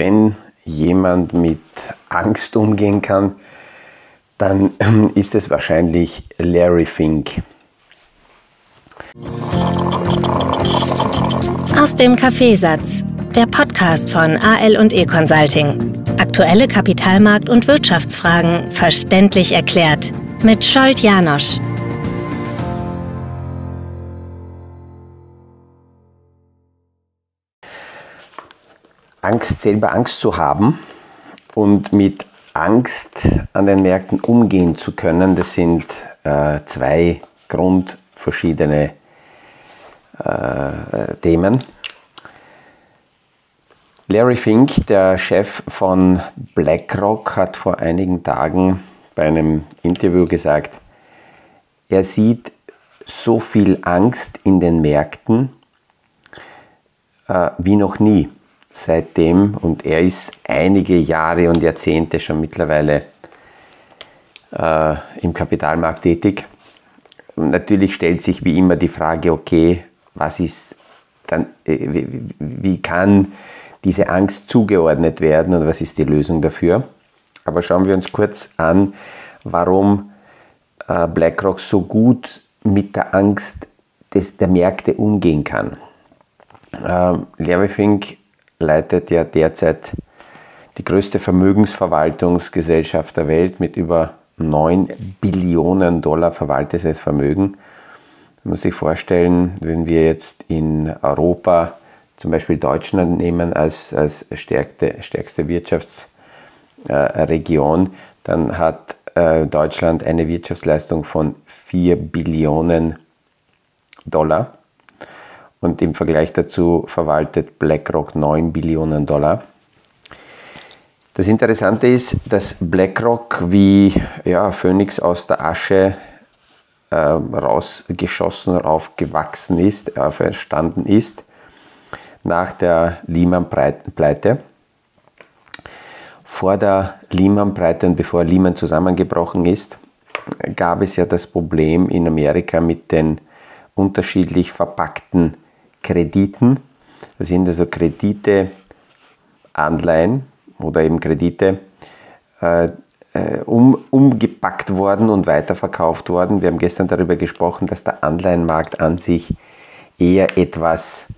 wenn jemand mit Angst umgehen kann, dann ist es wahrscheinlich Larry Fink. Aus dem Kaffeesatz, der Podcast von AL und E Consulting. Aktuelle Kapitalmarkt- und Wirtschaftsfragen verständlich erklärt mit Scholt Janosch. Angst, selber Angst zu haben und mit Angst an den Märkten umgehen zu können, das sind äh, zwei grundverschiedene äh, Themen. Larry Fink, der Chef von BlackRock, hat vor einigen Tagen bei einem Interview gesagt, er sieht so viel Angst in den Märkten äh, wie noch nie seitdem und er ist einige Jahre und Jahrzehnte schon mittlerweile äh, im Kapitalmarkt tätig. Und natürlich stellt sich wie immer die Frage, okay, was ist dann, äh, wie, wie kann diese Angst zugeordnet werden und was ist die Lösung dafür? Aber schauen wir uns kurz an, warum äh, BlackRock so gut mit der Angst des, der Märkte umgehen kann. Ähm, Larry Fink leitet ja derzeit die größte Vermögensverwaltungsgesellschaft der Welt mit über 9 Billionen Dollar verwaltetes Vermögen. Man muss sich vorstellen, wenn wir jetzt in Europa zum Beispiel Deutschland nehmen als, als stärkste, stärkste Wirtschaftsregion, äh, dann hat äh, Deutschland eine Wirtschaftsleistung von 4 Billionen Dollar und im Vergleich dazu verwaltet BlackRock 9 Billionen Dollar. Das Interessante ist, dass BlackRock wie ja, Phönix aus der Asche äh, rausgeschossen, aufgewachsen ist, auferstanden ist nach der Lehman-Pleite. Vor der Lehman-Pleite und bevor Lehman zusammengebrochen ist, gab es ja das Problem in Amerika mit den unterschiedlich verpackten Krediten. Das sind also Kredite, Anleihen oder eben Kredite, äh, äh, um, umgepackt worden und weiterverkauft worden. Wir haben gestern darüber gesprochen, dass der Anleihenmarkt an sich eher etwas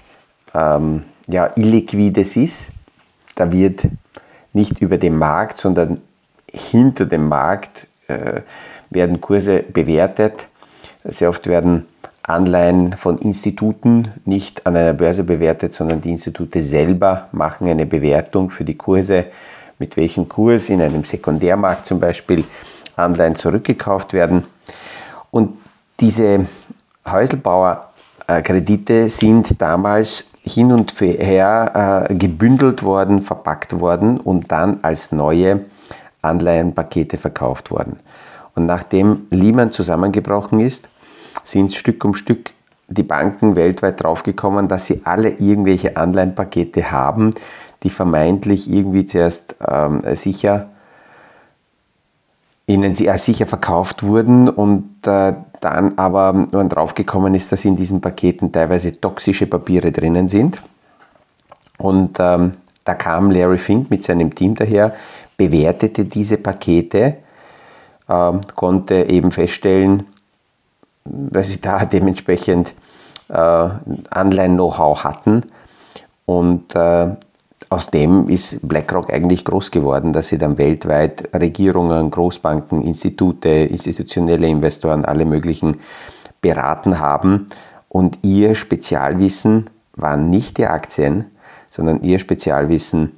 ähm, ja, Illiquides ist. Da wird nicht über dem Markt, sondern hinter dem Markt äh, werden Kurse bewertet. Sehr oft werden Anleihen von Instituten nicht an einer Börse bewertet, sondern die Institute selber machen eine Bewertung für die Kurse, mit welchem Kurs in einem Sekundärmarkt zum Beispiel Anleihen zurückgekauft werden. Und diese Häuselbauerkredite sind damals hin und her äh, gebündelt worden, verpackt worden und dann als neue Anleihenpakete verkauft worden. Und nachdem Lehman zusammengebrochen ist, sind Stück um Stück die Banken weltweit draufgekommen, dass sie alle irgendwelche Anleihenpakete haben, die vermeintlich irgendwie zuerst ähm, sicher ihnen sie als sicher verkauft wurden und äh, dann aber man draufgekommen ist, dass in diesen Paketen teilweise toxische Papiere drinnen sind. Und ähm, da kam Larry Fink mit seinem Team daher, bewertete diese Pakete, äh, konnte eben feststellen, weil sie da dementsprechend äh, Anleihen-Know-how hatten. Und äh, aus dem ist BlackRock eigentlich groß geworden, dass sie dann weltweit Regierungen, Großbanken, Institute, institutionelle Investoren, alle möglichen beraten haben. Und ihr Spezialwissen waren nicht die Aktien, sondern ihr Spezialwissen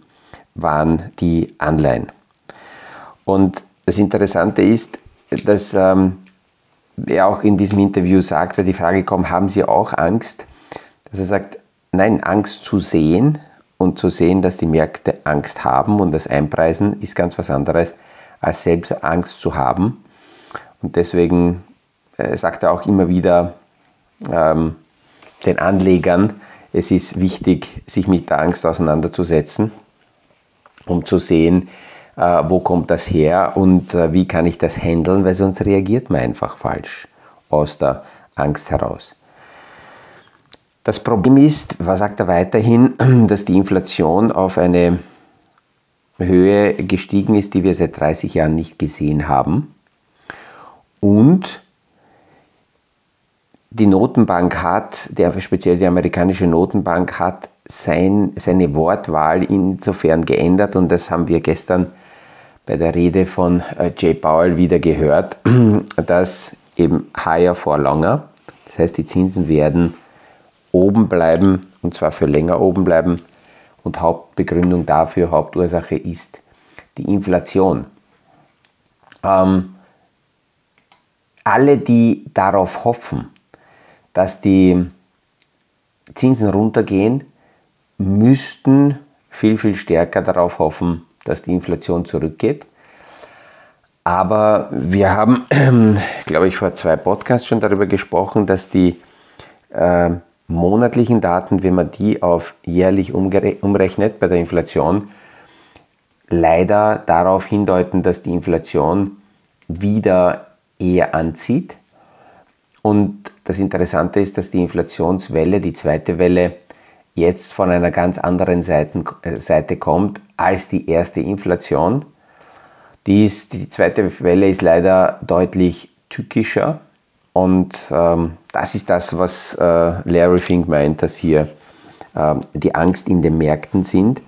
waren die Anleihen. Und das Interessante ist, dass ähm, er auch in diesem Interview sagt, weil die Frage kommt, haben Sie auch Angst? Dass er sagt, nein, Angst zu sehen und zu sehen, dass die Märkte Angst haben und das Einpreisen ist ganz was anderes, als selbst Angst zu haben. Und deswegen äh, sagt er auch immer wieder ähm, den Anlegern, es ist wichtig, sich mit der Angst auseinanderzusetzen, um zu sehen, wo kommt das her und äh, wie kann ich das handeln, weil sonst reagiert man einfach falsch aus der Angst heraus. Das Problem ist, was sagt er weiterhin, dass die Inflation auf eine Höhe gestiegen ist, die wir seit 30 Jahren nicht gesehen haben. Und die Notenbank hat, der, speziell die amerikanische Notenbank hat sein, seine Wortwahl insofern geändert und das haben wir gestern bei der Rede von äh, Jay Powell wieder gehört, dass eben higher for longer, das heißt die Zinsen werden oben bleiben und zwar für länger oben bleiben und Hauptbegründung dafür, Hauptursache ist die Inflation. Ähm, alle, die darauf hoffen, dass die Zinsen runtergehen, müssten viel, viel stärker darauf hoffen, dass die Inflation zurückgeht. Aber wir haben, glaube ich, vor zwei Podcasts schon darüber gesprochen, dass die äh, monatlichen Daten, wenn man die auf jährlich umrechnet bei der Inflation, leider darauf hindeuten, dass die Inflation wieder eher anzieht. Und das Interessante ist, dass die Inflationswelle, die zweite Welle, jetzt von einer ganz anderen Seite, äh, Seite kommt als die erste Inflation. Die, die zweite Welle ist leider deutlich tückischer und ähm, das ist das, was äh, Larry Fink meint, dass hier äh, die Angst in den Märkten sind.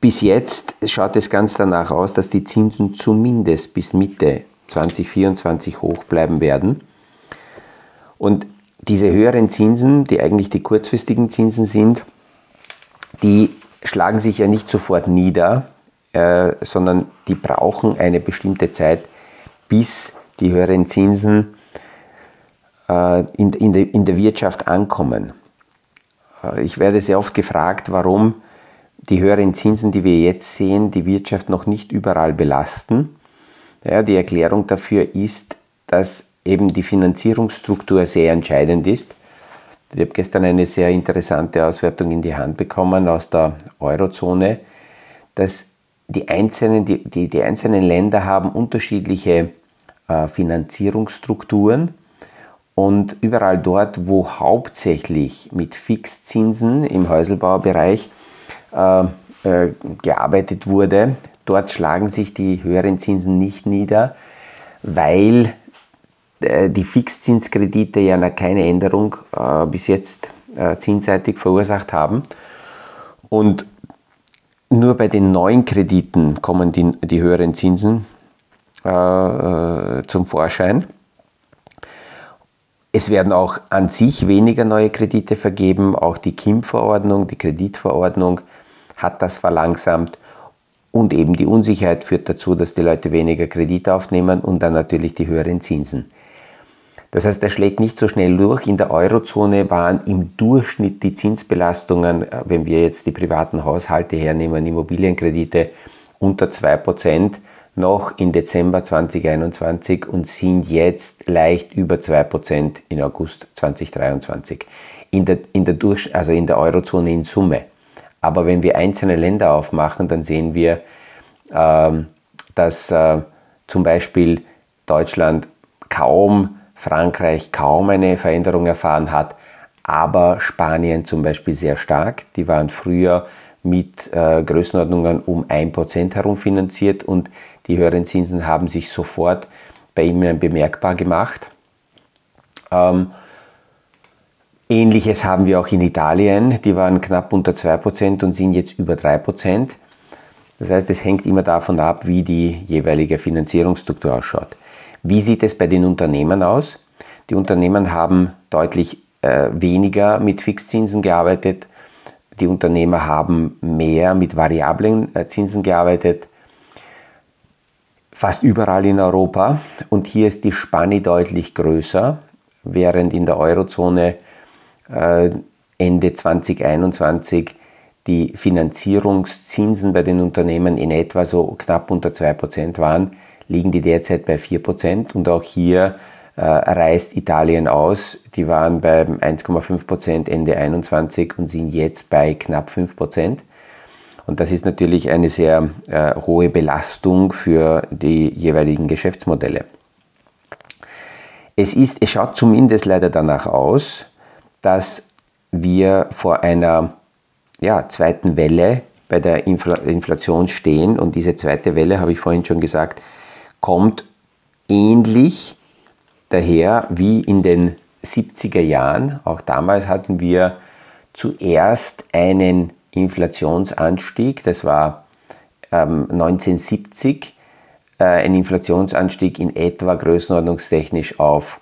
Bis jetzt schaut es ganz danach aus, dass die Zinsen zumindest bis Mitte 2024 hoch bleiben werden. Und diese höheren Zinsen, die eigentlich die kurzfristigen Zinsen sind, die schlagen sich ja nicht sofort nieder, äh, sondern die brauchen eine bestimmte Zeit, bis die höheren Zinsen äh, in, in, de, in der Wirtschaft ankommen. Äh, ich werde sehr oft gefragt, warum die höheren Zinsen, die wir jetzt sehen, die Wirtschaft noch nicht überall belasten. Ja, die Erklärung dafür ist, dass eben die Finanzierungsstruktur sehr entscheidend ist. Ich habe gestern eine sehr interessante Auswertung in die Hand bekommen aus der Eurozone, dass die einzelnen, die, die, die einzelnen Länder haben unterschiedliche äh, Finanzierungsstrukturen und überall dort, wo hauptsächlich mit Fixzinsen im Häuselbaubereich äh, äh, gearbeitet wurde, dort schlagen sich die höheren Zinsen nicht nieder, weil die Fixzinskredite ja keine Änderung äh, bis jetzt äh, zinsseitig verursacht haben. Und nur bei den neuen Krediten kommen die, die höheren Zinsen äh, äh, zum Vorschein. Es werden auch an sich weniger neue Kredite vergeben. Auch die KIM-Verordnung, die Kreditverordnung hat das verlangsamt. Und eben die Unsicherheit führt dazu, dass die Leute weniger Kredite aufnehmen und dann natürlich die höheren Zinsen. Das heißt, er schlägt nicht so schnell durch. In der Eurozone waren im Durchschnitt die Zinsbelastungen, äh, wenn wir jetzt die privaten Haushalte hernehmen, Immobilienkredite unter 2% noch in Dezember 2021 und sind jetzt leicht über 2% in August 2023. In der, in der Durch, also in der Eurozone in Summe. Aber wenn wir einzelne Länder aufmachen, dann sehen wir, ähm, dass äh, zum Beispiel Deutschland kaum Frankreich kaum eine Veränderung erfahren hat, aber Spanien zum Beispiel sehr stark. Die waren früher mit äh, Größenordnungen um 1% herum finanziert und die höheren Zinsen haben sich sofort bei ihnen bemerkbar gemacht. Ähm, Ähnliches haben wir auch in Italien. Die waren knapp unter 2% und sind jetzt über 3%. Das heißt, es hängt immer davon ab, wie die jeweilige Finanzierungsstruktur ausschaut. Wie sieht es bei den Unternehmen aus? Die Unternehmen haben deutlich äh, weniger mit Fixzinsen gearbeitet. Die Unternehmer haben mehr mit variablen äh, Zinsen gearbeitet. Fast überall in Europa. Und hier ist die Spanne deutlich größer, während in der Eurozone äh, Ende 2021 die Finanzierungszinsen bei den Unternehmen in etwa so knapp unter 2% waren liegen die derzeit bei 4% und auch hier äh, reißt Italien aus. Die waren bei 1,5% Ende 2021 und sind jetzt bei knapp 5%. Und das ist natürlich eine sehr äh, hohe Belastung für die jeweiligen Geschäftsmodelle. Es, ist, es schaut zumindest leider danach aus, dass wir vor einer ja, zweiten Welle bei der Inflation stehen. Und diese zweite Welle, habe ich vorhin schon gesagt, kommt ähnlich daher wie in den 70er Jahren. Auch damals hatten wir zuerst einen Inflationsanstieg, das war ähm, 1970, äh, ein Inflationsanstieg in etwa größenordnungstechnisch auf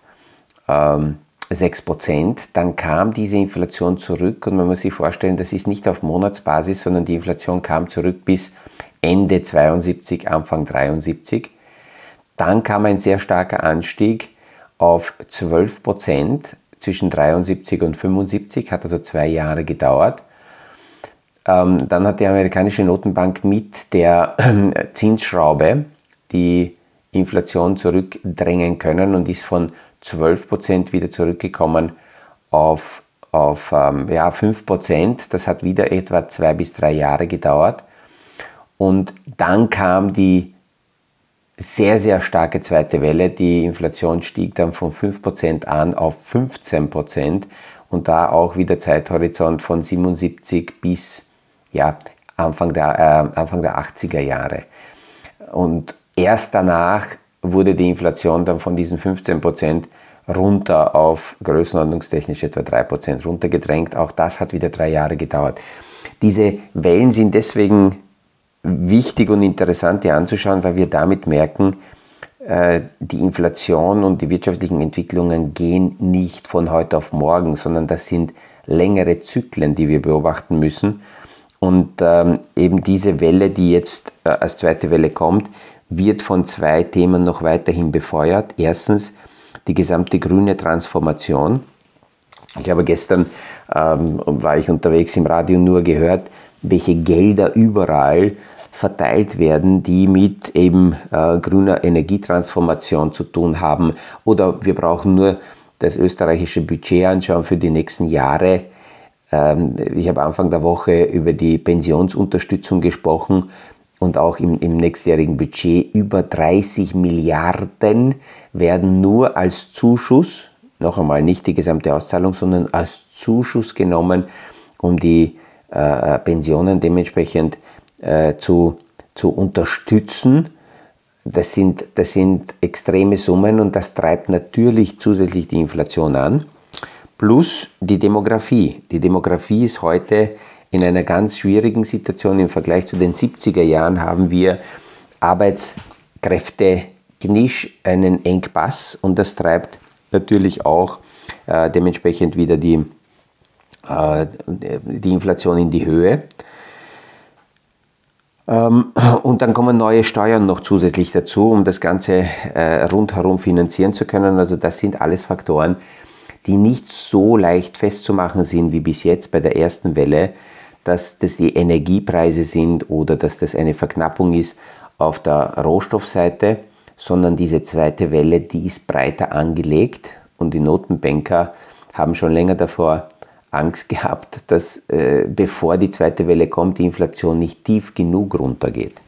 ähm, 6%. Dann kam diese Inflation zurück und man muss sich vorstellen, das ist nicht auf Monatsbasis, sondern die Inflation kam zurück bis Ende 72, Anfang 73. Dann kam ein sehr starker Anstieg auf 12% zwischen 73 und 75, hat also zwei Jahre gedauert. Ähm, dann hat die amerikanische Notenbank mit der Zinsschraube die Inflation zurückdrängen können und ist von 12% wieder zurückgekommen auf, auf ähm, ja, 5%. Das hat wieder etwa zwei bis drei Jahre gedauert. Und dann kam die sehr, sehr starke zweite Welle. Die Inflation stieg dann von 5% an auf 15% und da auch wieder Zeithorizont von 77 bis ja, Anfang, der, äh, Anfang der 80er Jahre. Und erst danach wurde die Inflation dann von diesen 15% runter auf größenordnungstechnisch etwa 3% runtergedrängt. Auch das hat wieder drei Jahre gedauert. Diese Wellen sind deswegen wichtig und interessant, die anzuschauen, weil wir damit merken, äh, die Inflation und die wirtschaftlichen Entwicklungen gehen nicht von heute auf morgen, sondern das sind längere Zyklen, die wir beobachten müssen. Und ähm, eben diese Welle, die jetzt äh, als zweite Welle kommt, wird von zwei Themen noch weiterhin befeuert. Erstens die gesamte grüne Transformation. Ich habe gestern, ähm, war ich unterwegs im Radio, nur gehört, welche Gelder überall verteilt werden, die mit eben äh, grüner Energietransformation zu tun haben. Oder wir brauchen nur das österreichische Budget anschauen für die nächsten Jahre. Ähm, ich habe Anfang der Woche über die Pensionsunterstützung gesprochen und auch im, im nächstjährigen Budget über 30 Milliarden werden nur als Zuschuss, noch einmal nicht die gesamte Auszahlung, sondern als Zuschuss genommen, um die äh, Pensionen dementsprechend äh, zu, zu unterstützen. Das sind, das sind extreme Summen und das treibt natürlich zusätzlich die Inflation an. Plus die Demografie. Die Demografie ist heute in einer ganz schwierigen Situation. Im Vergleich zu den 70er Jahren haben wir Arbeitskräfte Knisch einen Engpass und das treibt natürlich auch äh, dementsprechend wieder die, äh, die Inflation in die Höhe. Ähm, und dann kommen neue Steuern noch zusätzlich dazu, um das Ganze äh, rundherum finanzieren zu können. Also das sind alles Faktoren, die nicht so leicht festzumachen sind wie bis jetzt bei der ersten Welle, dass das die Energiepreise sind oder dass das eine Verknappung ist auf der Rohstoffseite sondern diese zweite Welle, die ist breiter angelegt und die Notenbanker haben schon länger davor Angst gehabt, dass äh, bevor die zweite Welle kommt, die Inflation nicht tief genug runtergeht.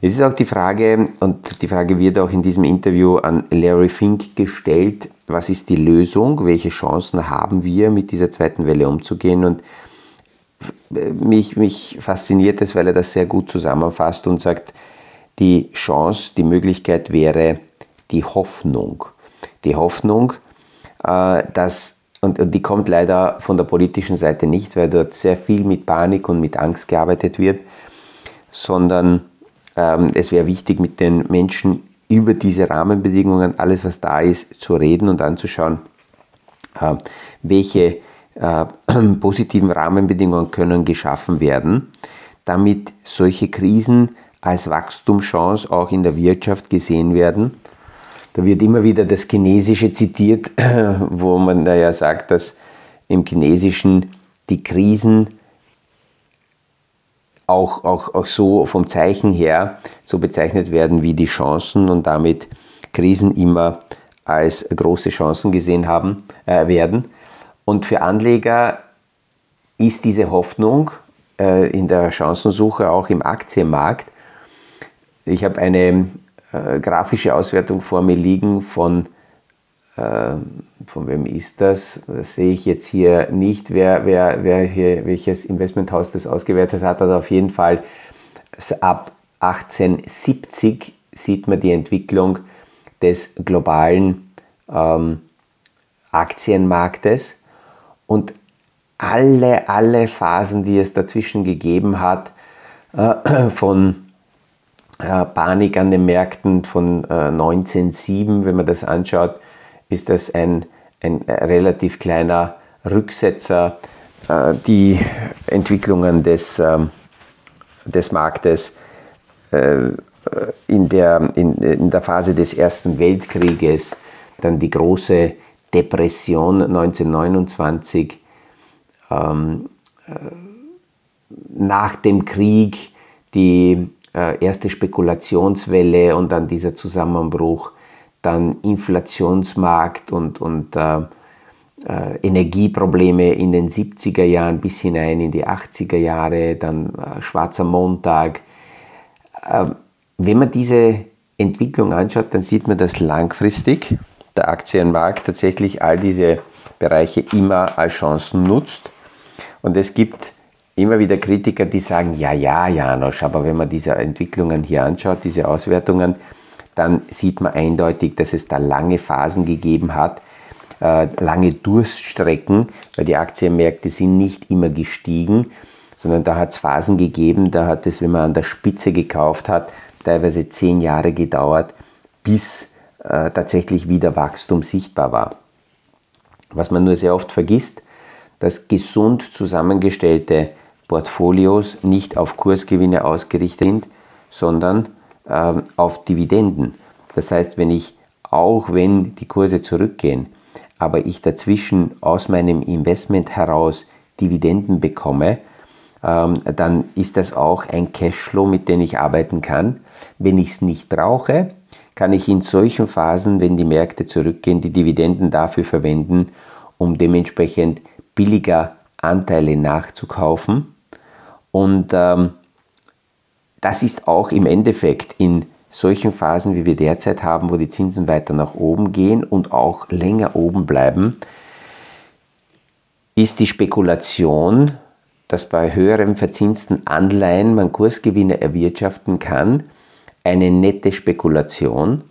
Es ist auch die Frage, und die Frage wird auch in diesem Interview an Larry Fink gestellt, was ist die Lösung, welche Chancen haben wir mit dieser zweiten Welle umzugehen und äh, mich, mich fasziniert es, weil er das sehr gut zusammenfasst und sagt, die Chance, die Möglichkeit wäre die Hoffnung. Die Hoffnung, äh, dass, und, die kommt leider von der politischen Seite nicht, weil dort sehr viel mit Panik und mit Angst gearbeitet wird, sondern ähm, es wäre wichtig, mit den Menschen über diese Rahmenbedingungen, alles was da ist, zu reden und anzuschauen, äh, welche äh, positiven Rahmenbedingungen können geschaffen werden, damit solche Krisen als Wachstumschance auch in der Wirtschaft gesehen werden. Da wird immer wieder das Chinesische zitiert, wo man ja sagt, dass im Chinesischen die Krisen auch, auch, auch so vom Zeichen her so bezeichnet werden wie die Chancen und damit Krisen immer als große Chancen gesehen haben, äh, werden. Und für Anleger ist diese Hoffnung äh, in der Chancensuche auch im Aktienmarkt ich habe eine äh, grafische Auswertung vor mir liegen von äh, von wem ist das? Das sehe ich jetzt hier nicht, wer, wer, wer hier, welches Investmenthaus das ausgewertet hat. Also auf jeden Fall ab 1870 sieht man die Entwicklung des globalen ähm, Aktienmarktes und alle, alle Phasen, die es dazwischen gegeben hat, äh, von Panik an den Märkten von äh, 1907, wenn man das anschaut, ist das ein, ein relativ kleiner Rücksetzer. Äh, die Entwicklungen des, ähm, des Marktes äh, in der, in, in der Phase des Ersten Weltkrieges, dann die große Depression 1929, ähm, äh, nach dem Krieg die äh, erste Spekulationswelle und dann dieser Zusammenbruch, dann Inflationsmarkt und, und äh, äh, Energieprobleme in den 70er Jahren bis hinein in die 80er Jahre, dann äh, Schwarzer Montag. Ähm, wenn man diese Entwicklung anschaut, dann sieht man, dass langfristig der Aktienmarkt tatsächlich all diese Bereiche immer als Chancen nutzt. Und es gibt immer wieder Kritiker, die sagen, ja, ja, Janosch, aber wenn man diese Entwicklungen hier anschaut, diese Auswertungen, dann sieht man eindeutig, dass es da lange Phasen gegeben hat, äh, lange Durststrecken, weil die Aktienmärkte sind nicht immer gestiegen, sondern da hat es Phasen gegeben, da hat es, wenn man an der Spitze gekauft hat, teilweise zehn Jahre gedauert, bis äh, tatsächlich wieder Wachstum sichtbar war. Was man nur sehr oft vergisst, dass gesund zusammengestellte Portfolios nicht auf Kursgewinne ausgerichtet sind, sondern äh, auf Dividenden. Das heißt, wenn ich, auch wenn die Kurse zurückgehen, aber ich dazwischen aus meinem Investment heraus Dividenden bekomme, ähm, dann ist das auch ein Cashflow, mit dem ich arbeiten kann. Wenn ich es nicht brauche, kann ich in solchen Phasen, wenn die Märkte zurückgehen, die Dividenden dafür verwenden, um dementsprechend billiger Anteile nachzukaufen und ähm, das ist auch im Endeffekt in solchen Phasen, wie wir derzeit haben, wo die Zinsen weiter nach oben gehen und auch länger oben bleiben, ist die Spekulation, dass bei höheren verzinsten Anleihen man Kursgewinne erwirtschaften kann, eine nette Spekulation.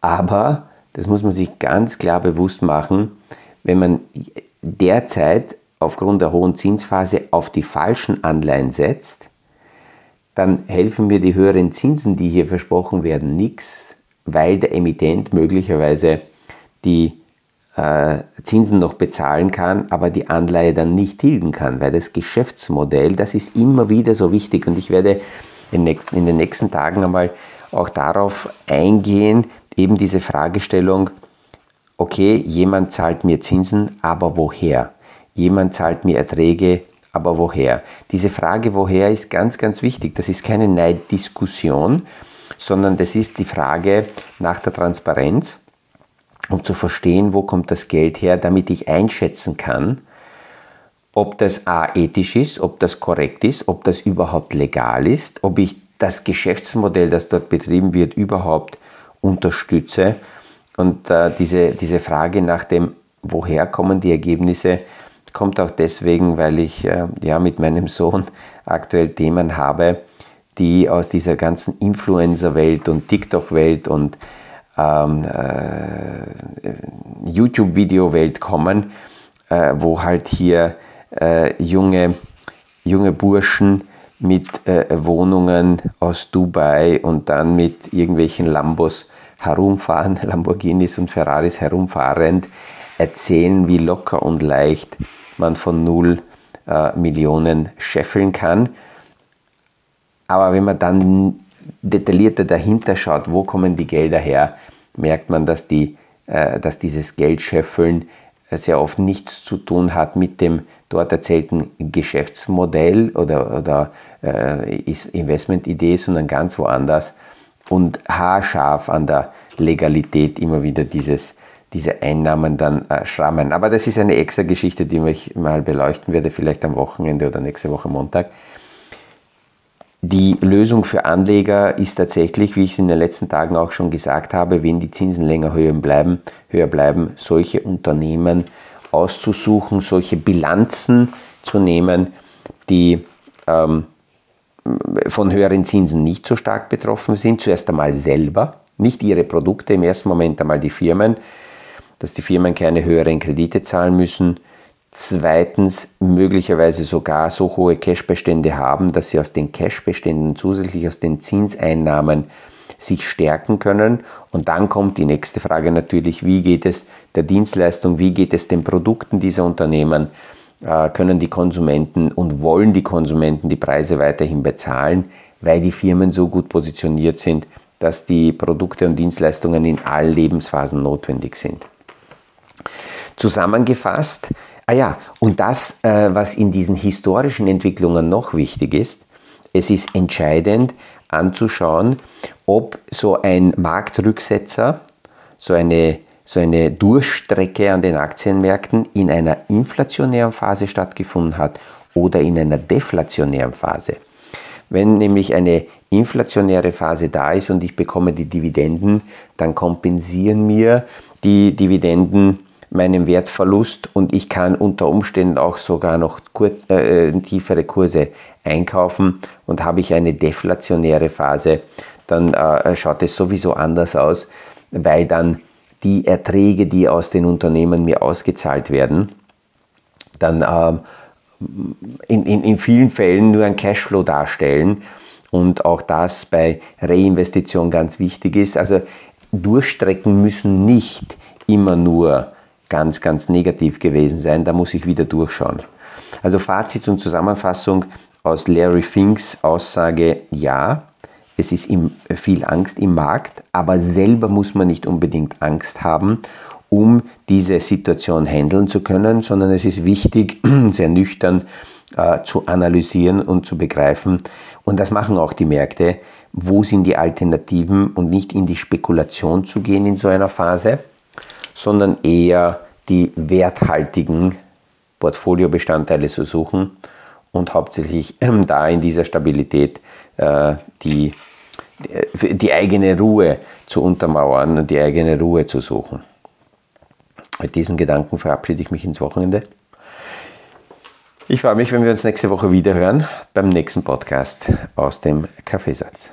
Aber, das muss man sich ganz klar bewusst machen, wenn man derzeit aufgrund der hohen Zinsphase auf die falschen Anleihen setzt, dann helfen mir die höheren Zinsen, die hier versprochen werden, nichts, weil der Emittent möglicherweise die äh, Zinsen noch bezahlen kann, aber die Anleihe dann nicht tilgen kann, weil das Geschäftsmodell, das ist immer wieder so wichtig und ich werde in, in den nächsten Tagen einmal auch darauf eingehen, eben diese Fragestellung, okay, jemand zahlt mir Zinsen, aber woher? Jemand zahlt mir Erträge, aber woher? Diese Frage, woher, ist ganz, ganz wichtig. Das ist keine Neiddiskussion, sondern das ist die Frage nach der Transparenz, um zu verstehen, wo kommt das Geld her, damit ich einschätzen kann, ob das A ethisch ist, ob das korrekt ist, ob das überhaupt legal ist, ob ich das Geschäftsmodell, das dort betrieben wird, überhaupt unterstütze. Und äh, diese, diese Frage nach dem, woher kommen die Ergebnisse, kommt auch deswegen, weil ich äh, ja mit meinem Sohn aktuell Themen habe, die aus dieser ganzen Influencer-Welt und TikTok-Welt und ähm, äh, YouTube-Video-Welt kommen, äh, wo halt hier äh, junge, junge Burschen mit äh, Wohnungen aus Dubai und dann mit irgendwelchen Lambos herumfahren, Lamborghinis und Ferraris herumfahrend, erzählen, wie locker und leicht man von 0 äh, Millionen scheffeln kann. Aber wenn man dann detaillierter dahinter schaut, wo kommen die Gelder her, merkt man, dass, die, äh, dass dieses Geldscheffeln sehr oft nichts zu tun hat mit dem dort erzählten Geschäftsmodell oder, oder äh, Investmentidee, sondern ganz woanders und haarscharf an der Legalität immer wieder dieses diese Einnahmen dann äh, schrammen. Aber das ist eine extra Geschichte, die ich mal beleuchten werde, vielleicht am Wochenende oder nächste Woche Montag. die Lösung für Anleger ist tatsächlich, wie ich es in den letzten Tagen auch schon gesagt habe, wenn die Zinsen länger höher bleiben, höher bleiben, solche Unternehmen auszusuchen, solche Bilanzen zu nehmen, die ähm, von höheren Zinsen nicht so stark betroffen sind. Zuerst einmal selber, nicht ihre Produkte, im ersten Moment einmal die Firmen, dass die Firmen keine höheren Kredite zahlen müssen Zweitens möglicherweise sogar so hohe Cashbestände haben, dass sie aus den Cashbeständen zusätzlich aus den Zinseinnahmen sich stärken können. Und dann kommt die nächste Frage natürlich, wie geht es der Dienstleistung, wie geht es den Produkten dieser Unternehmen? Äh, können die Konsumenten und wollen die Konsumenten die Preise weiterhin bezahlen, weil die Firmen so gut positioniert sind, dass die Produkte und Dienstleistungen in allen Lebensphasen notwendig sind. Zusammengefasst, Ah ja, und das, äh, was in diesen historischen Entwicklungen noch wichtig ist, es ist entscheidend anzuschauen, ob so ein Marktrücksetzer, so eine, so eine Durchstrecke an den Aktienmärkten in einer inflationären Phase stattgefunden hat oder in einer deflationären Phase. Wenn nämlich eine inflationäre Phase da ist und ich bekomme die Dividenden, dann kompensieren mir die Dividenden meinen Wertverlust und ich kann unter Umständen auch sogar noch kurz, äh, tiefere Kurse einkaufen und habe ich eine deflationäre Phase, dann äh, schaut es sowieso anders aus, weil dann die Erträge, die aus den Unternehmen mir ausgezahlt werden, dann äh, in, in, in vielen Fällen nur ein Cashflow darstellen und auch das bei Reinvestition ganz wichtig ist. Also Durchstrecken müssen nicht immer nur ganz, ganz negativ gewesen sein. Da muss ich wieder durchschauen. Also Fazit und Zusammenfassung aus Larry Finks Aussage, ja, es ist viel Angst im Markt, aber selber muss man nicht unbedingt Angst haben, um diese Situation handeln zu können, sondern es ist wichtig, sehr nüchtern äh, zu analysieren und zu begreifen. Und das machen auch die Märkte. Wo sind die Alternativen und nicht in die Spekulation zu gehen in so einer Phase? Sondern eher die werthaltigen Portfoliobestandteile zu suchen und hauptsächlich ähm, da in dieser Stabilität äh, die, die, die eigene Ruhe zu untermauern und die eigene Ruhe zu suchen. Mit diesen Gedanken verabschiede ich mich ins Wochenende. Ich freue mich, wenn wir uns nächste Woche wieder hören beim nächsten Podcast aus dem Kaffeesatz.